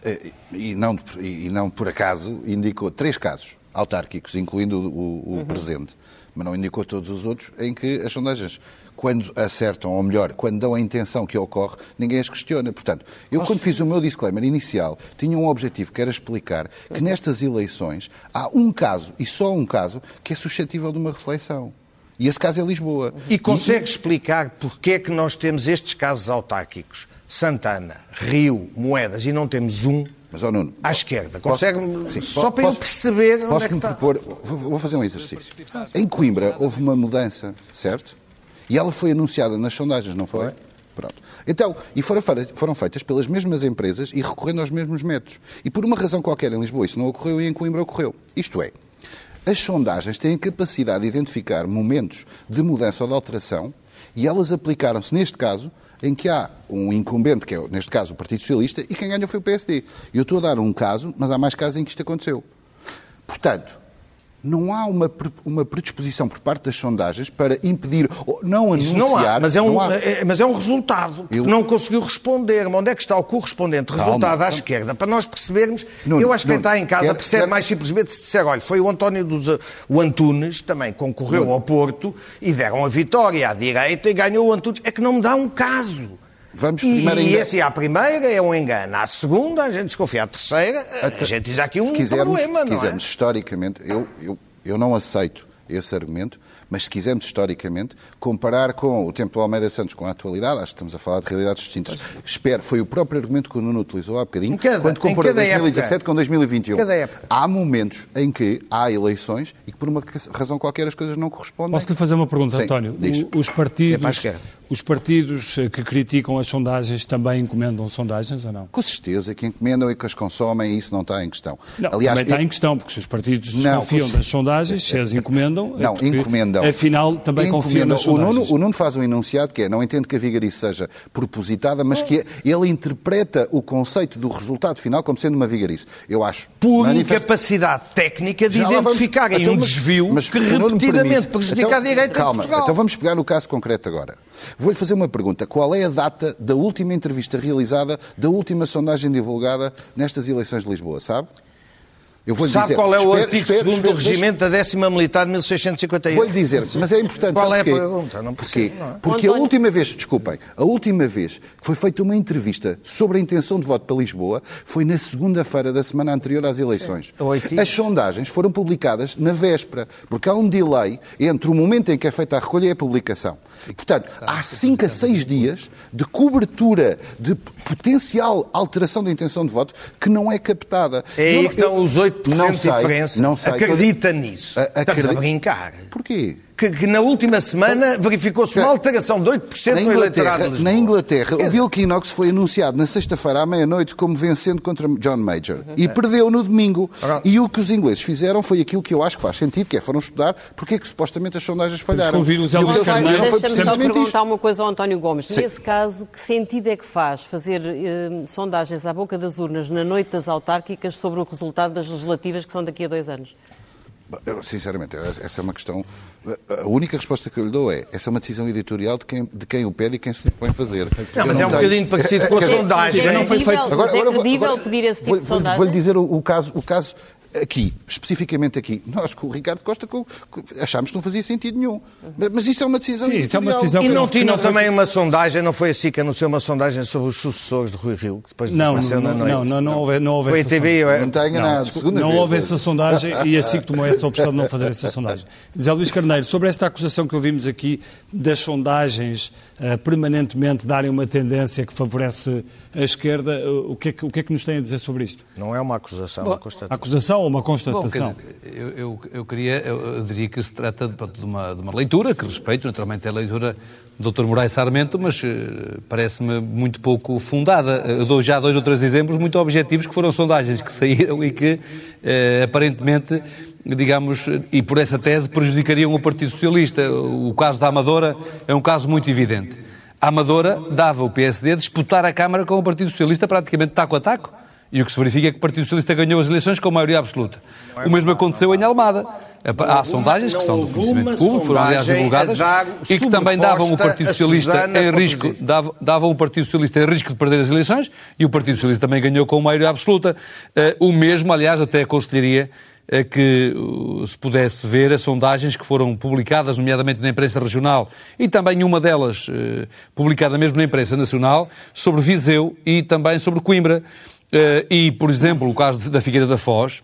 eh, e não, e não por acaso, indicou três casos autárquicos, incluindo o, o- o presente, mas não indicou todos os outros, em que as sondagens, quando acertam, ou melhor, quando dão a intenção que ocorre, ninguém as questiona. Portanto, eu quando fiz o meu disclaimer inicial, tinha um objetivo que era explicar que nestas eleições há um caso, e só um caso, que é suscetível de uma reflexão. E esse caso é Lisboa.
E consegue explicar porque é que nós temos estes casos autárquicos? Santana, Rio, Moedas, e não temos um
Mas, ó Nuno,
à esquerda. Consegue
sim,
só para eu
posso-
perceber onde é que está.
propor, vou, vou fazer um exercício. Em Coimbra houve uma mudança, certo? E ela foi anunciada nas sondagens, não foi? Pronto. Então, e foram, foram feitas pelas mesmas empresas e recorrendo aos mesmos métodos. E por uma razão qualquer em Lisboa isso não ocorreu e em Coimbra ocorreu. Isto é, as sondagens têm a capacidade de identificar momentos de mudança ou de alteração e elas aplicaram-se, neste caso, em que há um incumbente, que é, neste caso, o Partido Socialista, e quem ganhou foi o PSD. Eu estou a dar um caso, mas há mais casos em que isto aconteceu. Portanto, não há uma, uma predisposição por parte das sondagens para impedir ou não
Isso
anunciar.
não há, mas é um,
não há.
é- mas é um resultado.
Eu-
Não conseguiu responder. Mas onde é que está o correspondente
Calma.
resultado à esquerda? Para nós percebermos.
Nuno,
eu acho que quem está em casa percebe mais simplesmente se disser: olha, foi o António dos. O Antunes também concorreu ao Porto e deram a vitória à direita e ganhou o Antunes. É que não me dá um caso.
Vamos
e,
primeiro
e esse à primeira é um engano. À segunda, a gente desconfia. À terceira, a gente diz aqui um
se quisermos,
problema,
se
não é?
quisermos historicamente, eu, eu, eu não aceito esse argumento, mas se quisermos historicamente, comparar com o tempo do Almeida Santos com a atualidade, acho que estamos a falar de realidades distintas. Espero, foi o próprio argumento que o Nuno utilizou há bocadinho,
cada-
quando comparou
cada
2017
época.
com 2021.
Em cada época.
Há momentos em que há eleições e que por uma razão qualquer as coisas não correspondem.
Posso-lhe fazer uma pergunta,
Sim,
António?
diz.
O- Os partidos, os partidos eh, que criticam as sondagens também encomendam sondagens ou não?
Com certeza que encomendam e que as consomem e isso não está em questão.
Não,
Aliás,
também está
eu-
em questão, porque se os partidos
Não,
desconfiam
com-
das sondagens, se as encomendam, é
Não,
porque,
encomendam.
Afinal também
Encomendam.
nas
o Nuno, o Nuno faz um enunciado que é, não entendo que a vigarice seja propositada, mas que ele interpreta o conceito do resultado final como sendo uma vigarice. Eu acho...
por
manifest-
incapacidade técnica de
Já lá vamos-
identificarem
Então,
um desvio
mas
que repetidamente
permite-
prejudica
então,
a direita
calma,
em Portugal.
Então vamos pegar no caso concreto agora. Vou-lhe fazer uma pergunta. Qual é a data da última entrevista realizada, da última sondagem divulgada nestas eleições de Lisboa, sabe? Eu vou-lhe
Sabe
dizer-
qual é o
espera,
artigo
espera,
2 do regimento da décima militar de 1651?
Vou-lhe dizer, mas é importante.
Qual é a
porquê?
pergunta? Não
Porquê?
percebo, não é?
Porque a
António-
última vez, desculpem, a última vez que foi feita uma entrevista sobre a intenção de voto para Lisboa foi na segunda-feira da semana anterior às eleições.
Oito.
As sondagens foram publicadas na véspera, porque há um delay entre o momento em que é feita a recolha e a publicação. Portanto, há cinco a seis dias de cobertura de potencial alteração da intenção de voto que não é captada.
É aí que estão os 8%
não
de
sei,
diferença.
Não sei.
Acredita nisso.
A-
Estamos a
acredito-
brincar.
Porquê?
Que, que na última semana verificou-se uma alteração de 8%
na
no eleitorado de
na Inglaterra o Bill Knox foi anunciado na sexta-feira à meia-noite como vencendo contra John Major e perdeu no domingo. E o que os ingleses fizeram foi aquilo que eu acho que faz sentido, que é foram estudar porque é que supostamente as sondagens falharam.
que ouvir o Zé
E o
Luís
que eles
Carneiro.
Deixa-me só
precisamente
perguntar
isto.
uma coisa ao António Gomes.
Sim.
Nesse caso, que sentido é que faz fazer eh, sondagens à boca das urnas na noite das autárquicas sobre o resultado das legislativas que são daqui a dois anos?
Eu, Sinceramente, essa é uma questão. A única resposta que eu lhe dou é: essa é uma decisão editorial de quem, de quem o pede e quem se põe a fazer.
Não, mas é um
tenho-
bocadinho parecido com a sondagem.
É
Não
é
vou-
credível pedir esse tipo
vou-
de
vou-
sondagem?
Vou-lhe dizer o, o caso, o caso aqui, especificamente aqui. Nós, com o Ricardo Costa, com- achámos que não fazia sentido nenhum. Mas, isso é uma decisão
Sim, isso é uma decisão
E
que
não
não-
tinham
não
também uma sondagem, não foi assim que anunciou uma sondagem sobre os sucessores de Rui Rio, que depois
Não,
apareceu
não,
na noite?
não, não, não houve, não houve
Foi a
essa
TV,
sondagem.
Não está enganado. segunda
Não
vez
houve essa sondagem e assim que tomou essa opção de não fazer essa sondagem. Zé Luís Carneiro, sobre esta acusação que ouvimos aqui das sondagens permanentemente darem uma tendência que favorece a esquerda, eh, o que, é que, o que é que nos tem a dizer sobre isto?
Não é uma acusação, é uma constatação.
Acusação ou uma
Bom,
constatação?
dizer, eu, eu, eu queria, eu, eu diria que se trata de, de uma, de uma leitura, que respeito, naturalmente é a leitura do Dr. Moraes Sarmento, mas eh, parece-me muito pouco fundada. Eu dou já dois ou três exemplos muito objetivos que foram sondagens que saíram e que eh, aparentemente, digamos, e por essa tese prejudicariam o Partido Socialista. O caso da Amadora é um caso muito evidente. A Amadora dava o PSD a disputar a Câmara com o Partido Socialista praticamente taco a taco. E o que se verifica é que o Partido Socialista ganhou as eleições com maioria absoluta. O mesmo aconteceu em Almada. Há sondagens que são do conhecimento público, foram aliás
a
divulgadas, e que também davam o Partido
a
Socialista em risco, davam, davam o Partido Socialista em risco de perder as eleições, e o Partido Socialista também ganhou com maioria absoluta. Eh, O mesmo, aliás, até aconselharia eh, que se pudesse ver as sondagens que foram publicadas, nomeadamente na imprensa regional, e também uma delas eh, publicada mesmo na imprensa nacional, sobre Viseu e também sobre Coimbra. Eh, E, por exemplo, o caso da Figueira da Foz,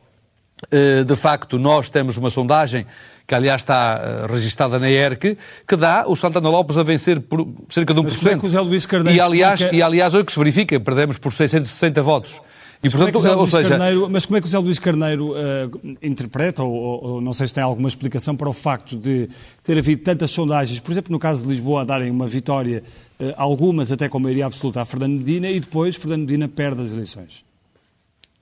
eh, de facto, nós temos uma sondagem que, aliás, está registada na ERC, que dá o Santana Lopes a vencer por cerca de 1%.
Mas como é que o Zé Luís
e, aliás,
explica-
e, aliás, hoje que se verifica, perdemos por 660 votos. E,
Como é
portanto,
Zé
ou seja,
Carneiro- mas como é que o Zé Luís Carneiro eh, interpreta, ou, ou- não sei se tem alguma explicação para o facto de ter havido tantas sondagens, por exemplo, no caso de Lisboa, a darem uma vitória, eh, algumas até com maioria absoluta, a Fernando Medina, e depois Fernando Medina perde as eleições?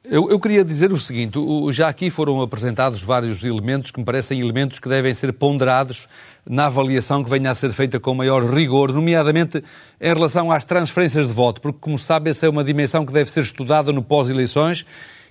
Eu, eu queria dizer o seguinte: o- já aqui foram apresentados vários elementos que me parecem elementos que devem ser ponderados na avaliação que venha a ser feita com maior rigor, nomeadamente em relação às transferências de voto, porque, como sabe, essa é uma dimensão que deve ser estudada no pós-eleições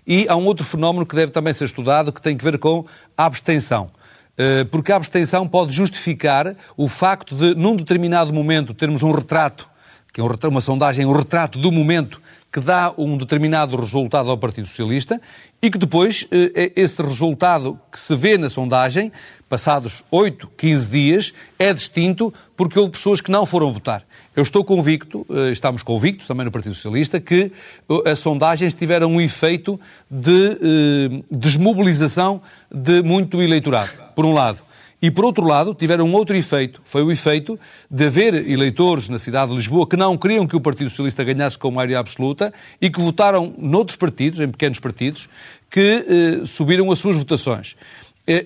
e há um outro fenómeno que deve também ser estudado que tem que ver com a abstenção. Eh, Porque a abstenção pode justificar o facto de, num determinado momento, termos um retrato que é um uma sondagem, um retrato do momento que dá um determinado resultado ao Partido Socialista e que depois eh, esse resultado que se vê na sondagem, passados 8, 15 dias, é distinto porque houve pessoas que não foram votar. Eu estou convicto, eh, estamos convictos também no Partido Socialista, que as sondagens tiveram um efeito de eh, desmobilização de muito eleitorado, por um lado. E, por outro lado, tiveram um outro efeito, foi o efeito de haver eleitores na cidade de Lisboa que não queriam que o Partido Socialista ganhasse com maioria absoluta e que votaram noutros partidos, em pequenos partidos, que eh, subiram as suas votações. E,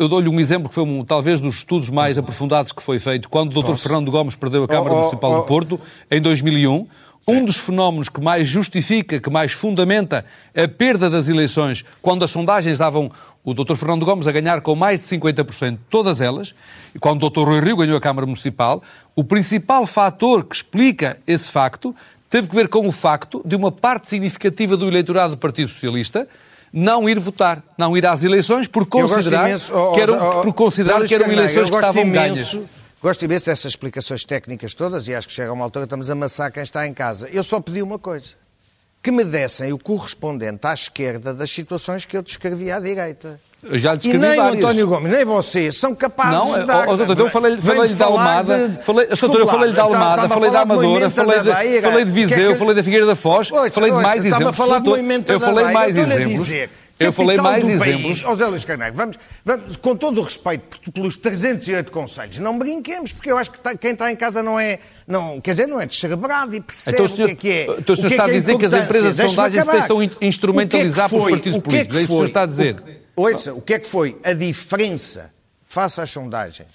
eu- dou-lhe um exemplo que foi um, talvez dos estudos mais aprofundados que foi feito quando o Dr. Fernando Gomes perdeu a Câmara
Oh, oh,
Municipal
oh.
do Porto, em 2001. Um dos fenómenos que mais justifica, que mais fundamenta a perda das eleições, quando as sondagens davam o Dr. Fernando Gomes a ganhar com mais de 50%, todas elas, e quando o Dr. Rui Rio ganhou a Câmara Municipal, o principal fator que explica esse facto teve que ver com o facto de uma parte significativa do eleitorado do Partido Socialista não ir votar, não ir às eleições por considerar
imenso, oh,
que eram,
oh, oh,
por considerar que eram eleições que estavam
gosto
ganhas.
Gosto imenso dessas explicações técnicas todas e acho que chega a uma altura que estamos a amassar quem está em casa. Eu só pedi uma coisa. Que me dessem o correspondente à esquerda das situações que eu descrevi à direita.
Eu já lhe
E
descrevi
nem o
várias.
António Gomes, nem vocês são capazes
Não,
de dar.
ó, doutor, eu falei-
Vem
falei-lhe da
falar
Almada,
de-
falei- doutor, eu falei-lhe da Almada,
a
falei da Amadora, falei
da
de- falei de
é
Viseu, falei da Figueira da Foz, falei de mais
está-me a
exemplos.
falar do movimento
Eu
da
falei
Beira.
mais
Eu estou-lhe a
exemplos. Eu falei mais exemplos.
País, Zé Luís Carneiro, vamos, vamos, com todo o respeito pelos 308 conselhos, não brinquemos, porque eu acho que tá- quem está em casa não é, não, quer dizer, não é descerebrado e percebe
Então o senhor-
o que é que é.
então o senhor
que é
está
que é
a dizer que as empresas de sondagens tentam instrumentalizar
que é que
pelos
foi?
partidos políticos? É isso que o senhor está a dizer?
O- Ouça, o que é que foi a diferença faça as sondagens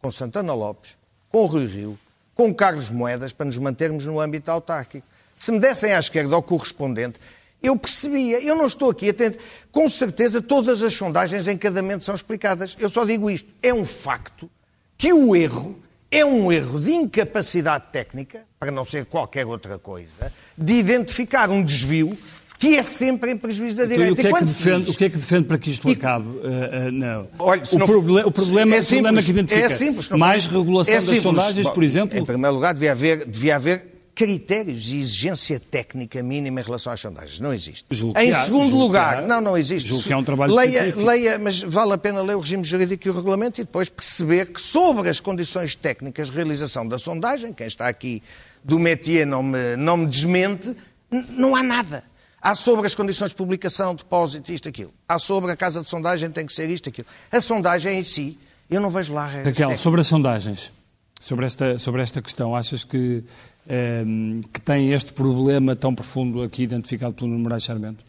com Santana Lopes, com Rui Rio, com Carlos Moedas, para nos mantermos no âmbito autárquico. Se me dessem à esquerda o correspondente, eu percebia. Eu não estou aqui atento. Com certeza, todas as sondagens em cada momento são explicadas. Eu só digo isto. É um facto que o erro é um erro de incapacidade técnica, para não ser qualquer outra coisa, de identificar um desvio que é sempre em prejuízo da
então,
direita.
O que, é que defende, diz... o que é que defende para que isto e... acabe? Uh, uh, não.
Olha,
o,
não...
proble o, problema é, simples, o problema que identifica.
É simples.
Mais regulação é das sondagens,
Bom,
por exemplo?
Em primeiro lugar, devia haver, devia haver critérios de exigência técnica mínima em relação às sondagens. Não existe.
Julgo
em
há,
segundo lugar,
há,
não, não existe.
Julgo que é um trabalho
leia, leia, mas vale a pena ler o regime jurídico e o regulamento e depois perceber que sobre as condições técnicas de realização da sondagem, quem está aqui do métier não me, não me desmente, não há nada. Há sobre as condições de publicação, depósito, isto, aquilo. Há sobre a casa de sondagem, tem que ser isto, aquilo. A sondagem em si, eu não vejo lá regras
Raquel, sobre as sondagens, sobre esta, sobre esta questão, achas que Ehm, que tem este problema tão profundo aqui identificado pelo Nuno Moraes Charmento?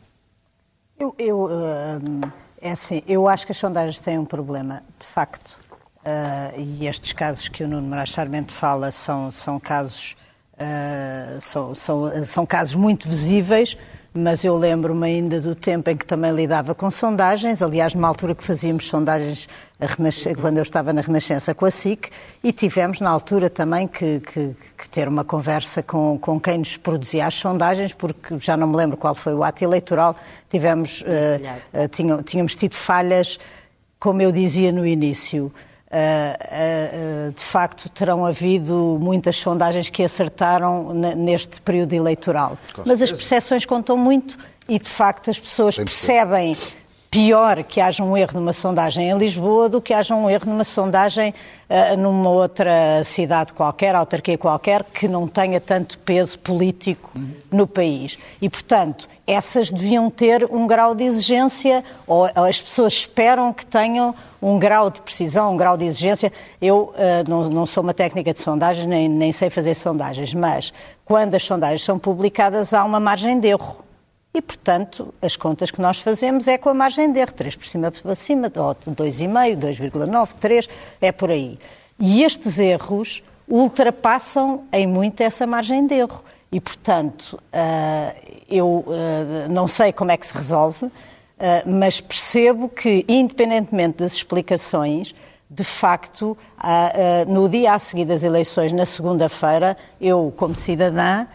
Eu, eu, ehm, é assim, eu acho que as sondagens têm um problema, de facto. Uh, e estes casos que o Nuno Moraes Charmento fala são, são casos uh, são, são, são casos muito visíveis, mas eu lembro-me ainda do tempo em que também lidava com sondagens, aliás, numa altura que fazíamos sondagens quando eu estava na Renascença com a SIC, e tivemos na altura também que, que, que, ter uma conversa com, com quem nos produzia as sondagens, porque já não me lembro qual foi o ato eleitoral, tivemos, uh, uh, tínhamos tido falhas, como eu dizia no início. Uh, uh, de facto, terão havido muitas sondagens que acertaram neste período eleitoral. Mas as percepções contam muito e, de facto, as pessoas percebem pior que haja um erro numa sondagem em Lisboa do que haja um erro numa sondagem uh, numa outra cidade qualquer, autarquia qualquer, que não tenha tanto peso político no país. E, portanto, essas deviam ter um grau de exigência, ou, ou, as pessoas esperam que tenham um grau de precisão, um grau de exigência. Eu uh, não, não, sou uma técnica de sondagens, nem, nem sei fazer sondagens, mas quando as sondagens são publicadas há uma margem de erro. E, portanto, as contas que nós fazemos é com a margem de erro, 3 por cima para cima, 2,5, 2,9, 3, é por aí. E estes erros ultrapassam em muito essa margem de erro. E, portanto, uh, eu uh, não sei como é que se resolve, uh, mas percebo que, independentemente das explicações, de facto, no dia a seguir das eleições, na segunda-feira, eu, como cidadã,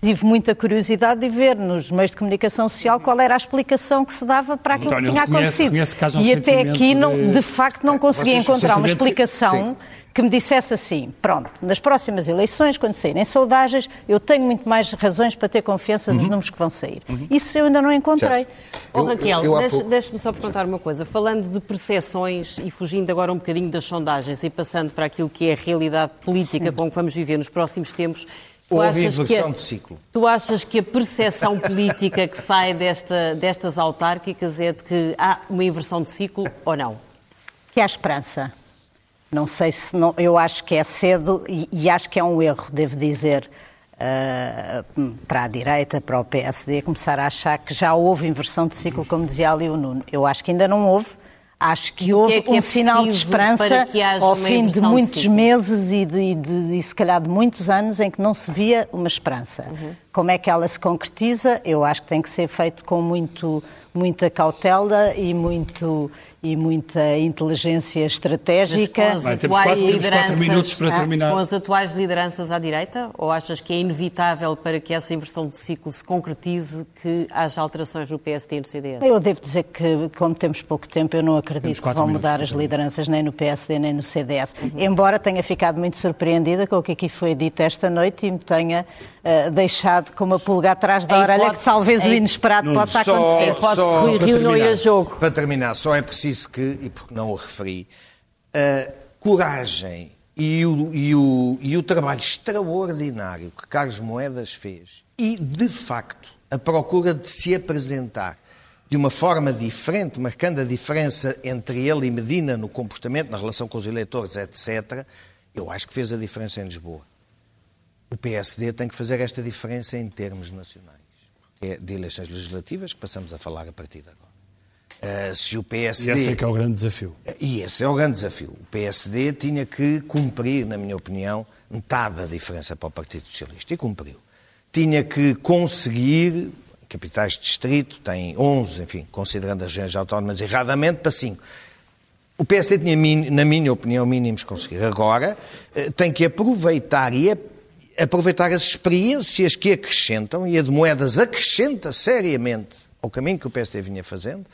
tive muita curiosidade de ver nos meios de comunicação social qual era a explicação que se dava para aquilo
António,
que tinha
reconhece,
acontecido.
Reconhece um
e até aqui, não,
de...
facto, não consegui
Vocês,
encontrar uma explicação
que
que me dissesse assim: pronto, nas próximas eleições, quando saírem saudáveis, eu tenho muito mais razões para ter confiança nos uhum. números que vão sair. Uhum. Isso eu ainda não encontrei.
Oh, Raquel, deixe-me deixe só perguntar uma coisa. Falando de percepções e fugindo agora um bocadinho das sondagens e passando para aquilo que é a realidade política com que vamos viver nos próximos tempos,
Houve inversão a, de ciclo.
Tu achas que a percepção política que sai desta, destas autárquicas é de que há uma inversão de ciclo ou não?
Que há esperança. Não sei se não, eu acho que é cedo e, e acho que é um erro, devo dizer, uh, para a direita, para o PSD, começar a achar que já houve inversão de ciclo, como dizia ali o Nuno. Eu acho que ainda não houve. Acho que houve que é que um é sinal de esperança ao fim de muitos de meses e, de, de, de, se calhar de muitos anos em que não se via uma esperança. Uhum. Como é que ela se concretiza? Eu acho que tem que ser feito com muito, muita cautela e muito e muita inteligência estratégica.
Vai, temos, quatro, temos quatro minutos para terminar.
Com as atuais lideranças à direita? Ou achas que é inevitável para que essa inversão de ciclo se concretize que haja alterações no PSD e no CDS?
Eu devo dizer que, como temos pouco tempo, eu não acredito que vão mudar as lideranças nem no PSD nem no CDS. Uhum. Embora tenha ficado muito surpreendida com o que aqui foi dito esta noite e me tenha uh, deixado com uma pulga atrás da orelha que talvez o inesperado possa acontecer.
Pode-se Rui Rio não ir a jogo.
Para terminar, só é preciso disse que, e porque não o referi, a coragem e o, e o, e o trabalho extraordinário que Carlos Moedas fez e, de facto, a procura de se apresentar de uma forma diferente, marcando a diferença entre ele e Medina no comportamento, na relação com os eleitores, etc., eu acho que fez a diferença em Lisboa. O PSD tem que fazer esta diferença em termos nacionais, é de eleições legislativas que passamos a falar a partir de agora. Uh, se o PSD...
E esse é que é o grande desafio.
E esse é o grande desafio. O PSD tinha que cumprir, na minha opinião, metade da diferença para o Partido Socialista. E cumpriu. Tinha que conseguir, capitais de distrito, tem 11, enfim, considerando as regiões autónomas erradamente, para 5. O PSD tinha, na minha opinião, mínimos conseguir. Agora, eh, tem que aproveitar e aproveitar as experiências que acrescentam, e a de moedas acrescenta seriamente ao caminho que o PSD vinha fazendo,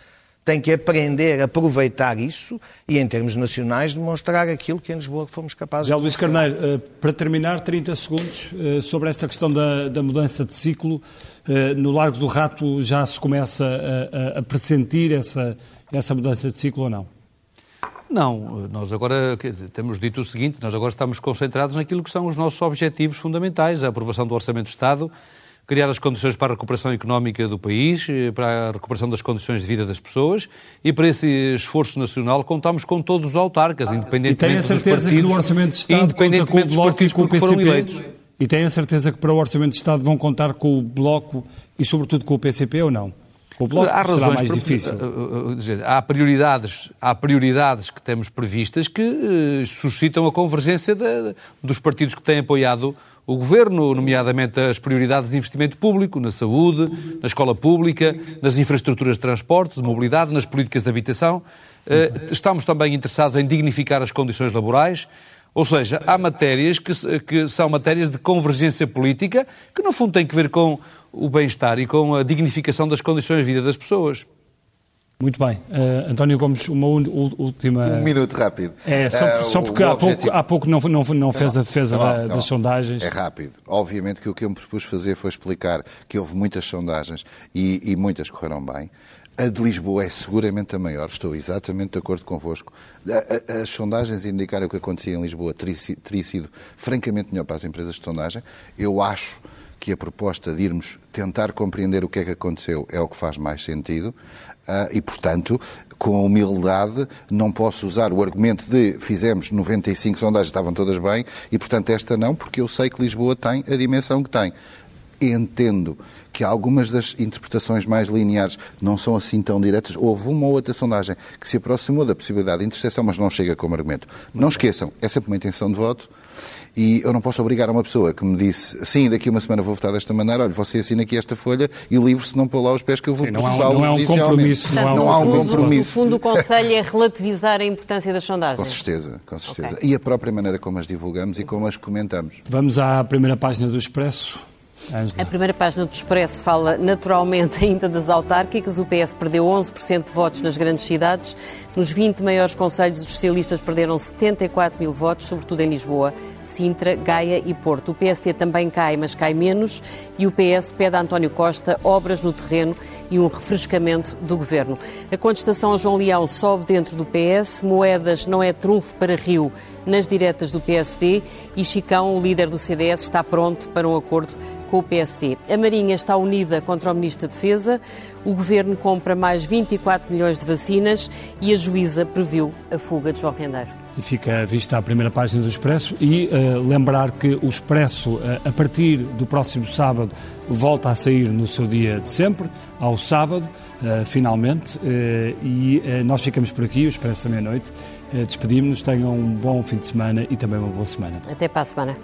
tem que aprender a aproveitar isso e, em termos nacionais, demonstrar aquilo que em Lisboa fomos capazes
de Já Luís Carneiro, eh, para terminar, 30 segundos eh, sobre esta questão da, da mudança de ciclo. No Largo do Rato já se começa a, a, a pressentir essa, essa mudança de ciclo ou não?
Não, nós agora dizer, temos dito o seguinte: nós agora estamos concentrados naquilo que são os nossos objetivos fundamentais, a aprovação do Orçamento do Estado, criar as condições para a recuperação económica do país, eh, para a recuperação das condições de vida das pessoas e para esse esforço nacional contamos com todos os autarcas, independentemente
e tenho a certeza que no Orçamento de Estado conta com o Bloco e com o PCP? E tenho a certeza que para o Orçamento de Estado vão contar com o Bloco e sobretudo com o PCP ou não? O bloco há será mais difícil.
Eh, eh, há prioridades, há prioridades que temos previstas que suscitam a convergência de, dos partidos que têm apoiado o governo, nomeadamente as prioridades de investimento público na saúde, na escola pública, nas infraestruturas de transporte, de mobilidade, nas políticas de habitação. Estamos também interessados em dignificar as condições laborais. Ou seja, há matérias que, que, são matérias de convergência política que, no fundo, têm que ver com o bem-estar e com a dignificação das condições de vida das pessoas.
Muito bem. Uh, António Gomes, uma última.
Um minuto rápido.
É, só, uh, só porque há, objetivo... pouco, há pouco não, não, não fez a defesa da, das sondagens.
É rápido. Obviamente que o que eu me propus fazer foi explicar que houve muitas sondagens e, e muitas correram bem. A de Lisboa é seguramente a maior, estou exatamente de acordo convosco. As sondagens indicaram que o que acontecia em Lisboa teria, teria sido francamente melhor para as empresas de sondagem. Eu acho que a proposta de irmos tentar compreender o que é que aconteceu é o que faz mais sentido. Uh, e, portanto, com humildade, não posso usar o argumento de fizemos 95 sondagens, estavam todas bem, e, portanto, esta não, porque eu sei que Lisboa tem a dimensão que tem. Entendo que algumas das interpretações mais lineares não são assim tão diretas. Houve uma ou outra sondagem que se aproximou da possibilidade de interseção, mas não chega como argumento. Não esqueçam, é sempre uma intenção de voto e eu não posso obrigar uma pessoa que me disse sim, daqui a uma semana vou votar desta maneira, olha, você assina aqui esta folha e livre-se não pôr lá os pés que eu vou processá-lo
Não é um compromisso.
Não, não há um compromisso. No fundo, o Conselho é relativizar a importância das sondagens.
Com certeza, com certeza. Okay. E a própria maneira como as divulgamos e como as comentamos.
Vamos à primeira página do Expresso.
Angela. A primeira página do Expresso fala naturalmente ainda das autárquicas. O PS perdeu 11% de votos nas grandes cidades. Nos 20 maiores conselhos, os socialistas perderam 74 mil votos, sobretudo em Lisboa, Sintra, Gaia e Porto. O PST também cai, mas cai menos. E o PS pede a António Costa obras no terreno e um refrescamento do governo. A contestação a João Leão sobe dentro do PS. Moedas não é trunfo para Rio nas diretas do PSD. E Chicão, o líder do CDS, está pronto para um acordo com o PSD. A Marinha está unida contra o Ministro da Defesa, o Governo compra mais 24 milhões de vacinas e a juíza previu a fuga de João Rendeiro.
E fica vista a primeira página do Expresso e uh, lembrar que o Expresso, uh, a partir do próximo sábado, volta a sair no seu dia de sempre, ao sábado, uh, finalmente, e nós ficamos por aqui, o Expresso à meia-noite. Despedimos-nos, tenham um bom fim de semana e também uma boa semana.
Até para a semana.